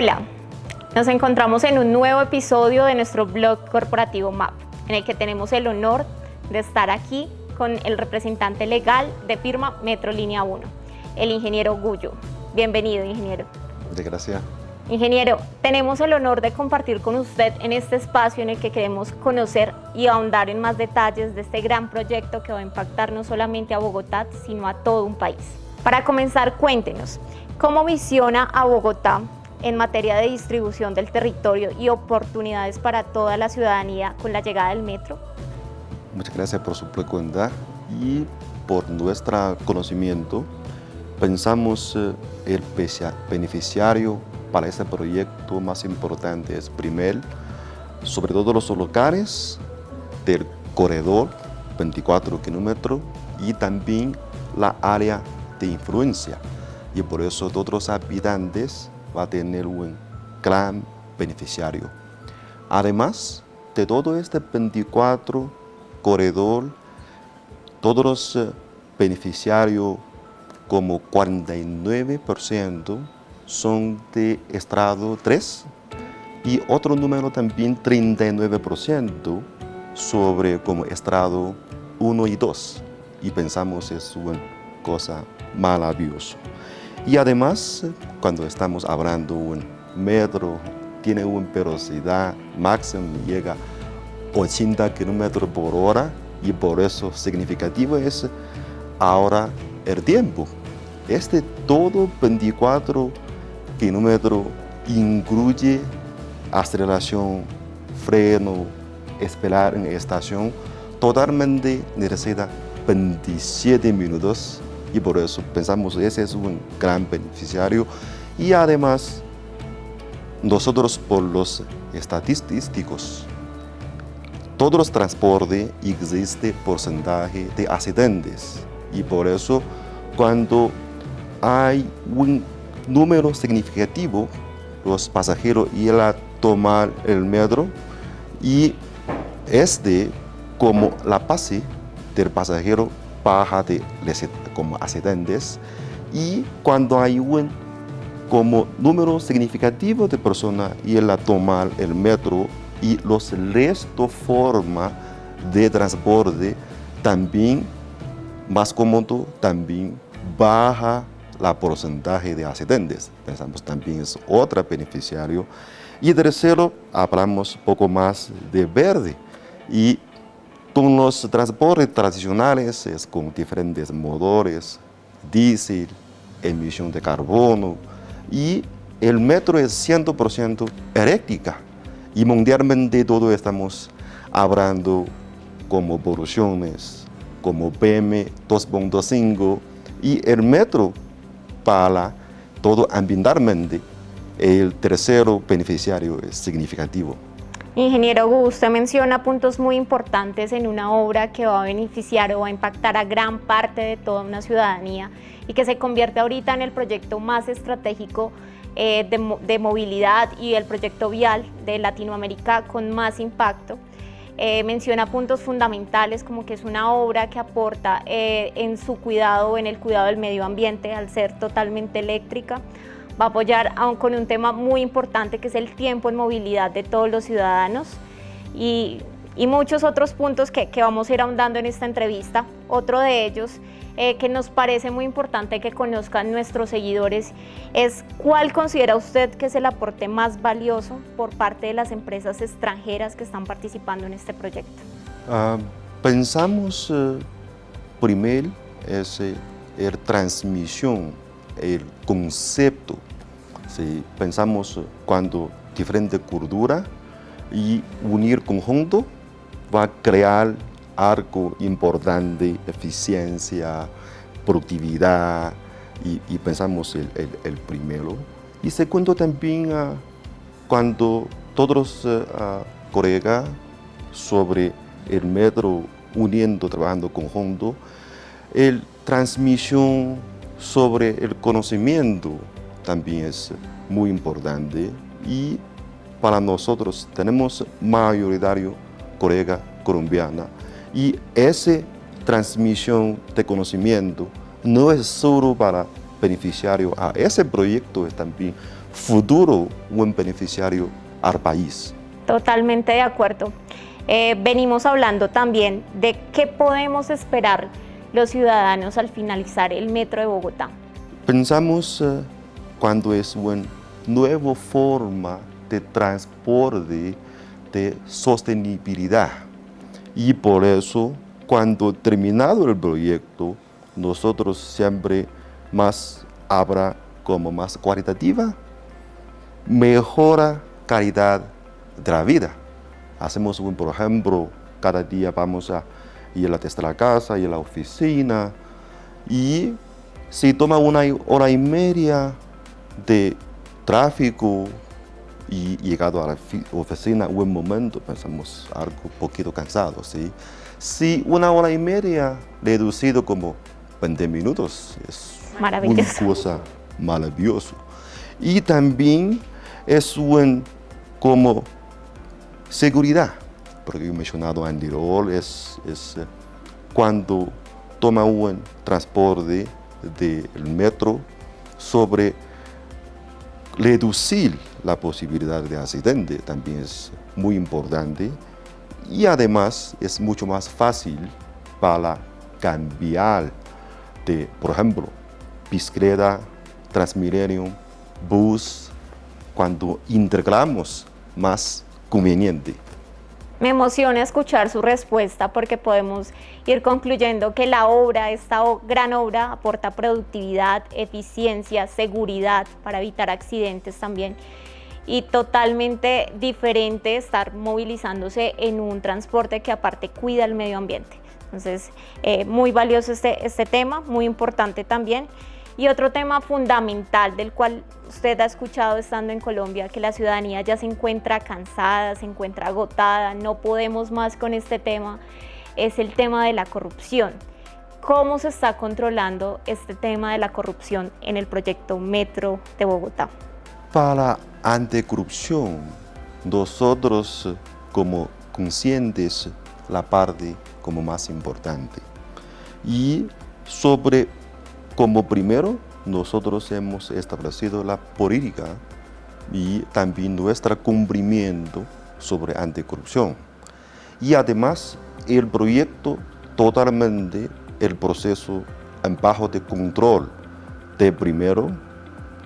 Hola, nos encontramos en un nuevo episodio de nuestro blog corporativo MAP, en el que tenemos el honor de estar aquí con el representante legal de firma Metrolínea 1, el ingeniero Gullo. Bienvenido, ingeniero. Muchas gracias. Ingeniero, tenemos el honor de compartir con usted en este espacio en el que queremos conocer y ahondar en más detalles de este gran proyecto que va a impactar no solamente a Bogotá, sino a todo un país. Para comenzar, cuéntenos, ¿cómo visiona a Bogotá en materia de distribución del territorio y oportunidades para toda la ciudadanía con la llegada del metro? Muchas gracias por su pregunta y por nuestro conocimiento. Pensamos eh, el beneficiario para este proyecto más importante es primero, sobre todo los locales del corredor 24 kilómetros y también la área de influencia. Y por eso todos los habitantes va a tener un gran beneficiario. Además de todo este 24 corredor, todos los eh, beneficiarios, como 49%, son de estrado 3 y otro número también 39% sobre como estrado 1 y 2 y pensamos es una cosa maravillosa. Y además, cuando estamos hablando un metro, tiene una velocidad máxima, llega 80 kilómetros por hora y por eso significativo es ahora el tiempo. Este todo 24 kilómetros incluye aceleración, freno, esperar en estación, totalmente necesita 27 minutos y por eso pensamos ese es un gran beneficiario. Y además nosotros por los estadísticos todos los transportes existe porcentaje de accidentes. Y por eso cuando hay un número significativo los pasajeros ir a tomar el metro y este como la pase del pasajero baja de como accidentes y cuando hay un como número significativo de personas ir a tomar el metro y los restos forma de transporte también más cómodo, también baja la porcentaje de accidentes. Pensamos también es otro beneficiario. Y tercero, hablamos poco más de verde. Y con los transportes tradicionales es con diferentes motores, diésel, emisión de carbono y el metro es 100% eléctrica y mundialmente todo estamos hablando como evoluciones, como PM 2.5 y el metro para todo ambientalmente el tercero beneficiario es significativo. Ingeniero usted menciona puntos muy importantes en una obra que va a beneficiar o va a impactar a gran parte de toda una ciudadanía y que se convierte ahorita en el proyecto más estratégico eh, de, movilidad y el proyecto vial de Latinoamérica con más impacto. Eh, menciona puntos fundamentales como que es una obra que aporta eh, en su cuidado, en el cuidado del medio ambiente al ser totalmente eléctrica va a apoyar aún con un tema muy importante que es el tiempo en movilidad de todos los ciudadanos y, muchos otros puntos que, vamos a ir ahondando en esta entrevista. Otro de ellos eh, que nos parece muy importante que conozcan nuestros seguidores es cuál considera usted que es el aporte más valioso por parte de las empresas extranjeras que están participando en este proyecto. Ah, pensamos eh, primero es eh, la transmisión, el concepto pensamos cuando diferente cultura y unir conjunto va a crear algo importante, eficiencia, productividad y, pensamos el, primero. Y segundo también uh, cuando todos los uh, colegas sobre el metro uniendo, trabajando conjunto, el transmisión sobre el conocimiento también es muy importante y para nosotros tenemos mayoritario colega colombiana y esa transmisión de conocimiento no es solo para beneficiario a ese proyecto, es también futuro un beneficiario al país. Totalmente de acuerdo. Eh, venimos hablando también de qué podemos esperar los ciudadanos al finalizar el metro de Bogotá. Pensamos eh, cuando es una nueva forma de transporte de sostenibilidad y por eso cuando terminado el proyecto nosotros siempre más habrá como más cualitativa, mejora calidad de la vida. Hacemos, un, por ejemplo, cada día vamos a ir a la casa, y a la oficina, y si toma una hora y media de tráfico y llegado a la oficina un momento, pensamos algo un poquito cansado, ¿sí? Si una hora y media reducido como 20 minutos, es una cosa maravillosa. Y también es un como seguridad, porque he mencionado Roll, es, es eh, cuando toma un transporte del metro sobre reducir la posibilidad de accidente también es muy importante y además es mucho más fácil para cambiar de, por ejemplo, bicicleta, Transmilenio, bus, cuando integramos más conveniente. Me emociona escuchar su respuesta porque podemos ir concluyendo que la obra, esta gran obra, aporta productividad, eficiencia, seguridad para evitar accidentes también y totalmente diferente estar movilizándose en un transporte que aparte cuida el medio ambiente. Entonces, eh, muy valioso este, este tema, muy importante también. Y otro tema fundamental del cual usted ha escuchado estando en Colombia, que la ciudadanía ya se encuentra cansada, se encuentra agotada, no podemos más con este tema, es el tema de la corrupción. ¿Cómo se está controlando este tema de la corrupción en el proyecto Metro de Bogotá? Para anticorrupción, nosotros como conscientes la parte como más importante. Y sobre como primero, nosotros hemos establecido la política y también nuestro cumplimiento sobre anticorrupción. Y además, el proyecto totalmente el proceso en bajo de control de primero,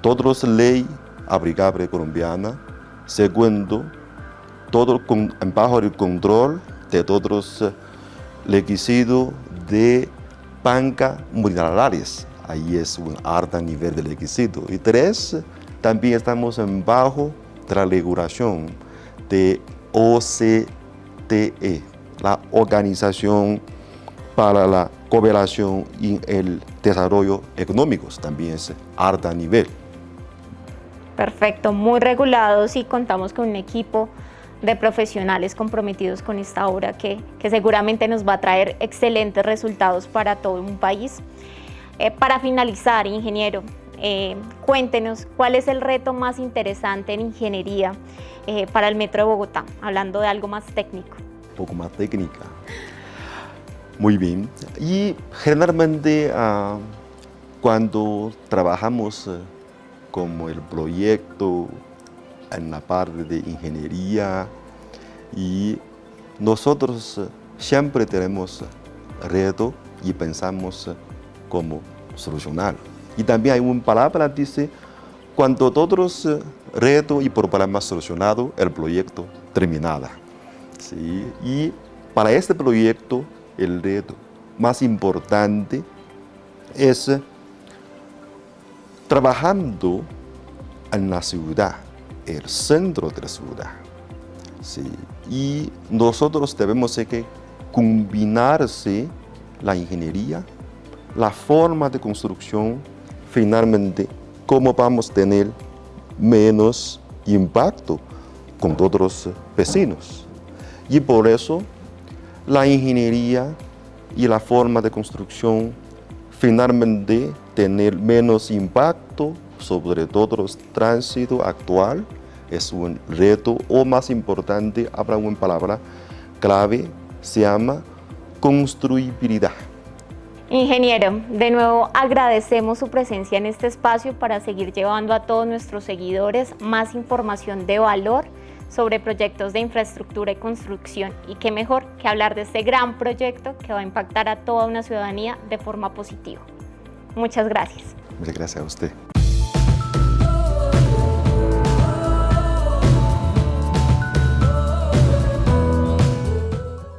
todas las leyes aplicables colombianas, segundo, todo con, en bajo el control de todos los requisitos de banca multilaterales ahí es un alto nivel de requisito. Y tres, también estamos en bajo de la regulación de OCDE, la Organización para la Cooperación y el Desarrollo Económicos, también es alto nivel. Perfecto, muy regulados y contamos con un equipo de profesionales comprometidos con esta obra que, que seguramente nos va a traer excelentes resultados para todo un país. Eh, para finalizar, ingeniero, eh, cuéntenos cuál es el reto más interesante en ingeniería eh, para el Metro de Bogotá, hablando de algo más técnico. Un poco más técnica. Muy bien. Y generalmente ah, cuando trabajamos como el proyecto en la parte de ingeniería y nosotros siempre tenemos reto y pensamos cómo solucionar. Y también hay una palabra que dice, cuando todos los eh, retos y problemas solucionados, el proyecto terminada. ¿Sí? Y para este proyecto, el reto más importante es eh, trabajando en la ciudad, el centro de la ciudad. ¿sí? Y nosotros debemos que combinarse la ingeniería la forma de construcción, finalmente, cómo vamos a tener menos impacto con otros vecinos. Y por eso, la ingeniería y la forma de construcción finalmente tener menos impacto sobre todo el tránsito actual es un reto o más importante, habrá una palabra clave, se llama construibilidad. Ingeniero, de nuevo agradecemos su presencia en este espacio para seguir llevando a todos nuestros seguidores más información de valor sobre proyectos de infraestructura y construcción y qué mejor que hablar de este gran proyecto que va a impactar a toda una ciudadanía de forma positiva. Muchas gracias. Muchas gracias a usted.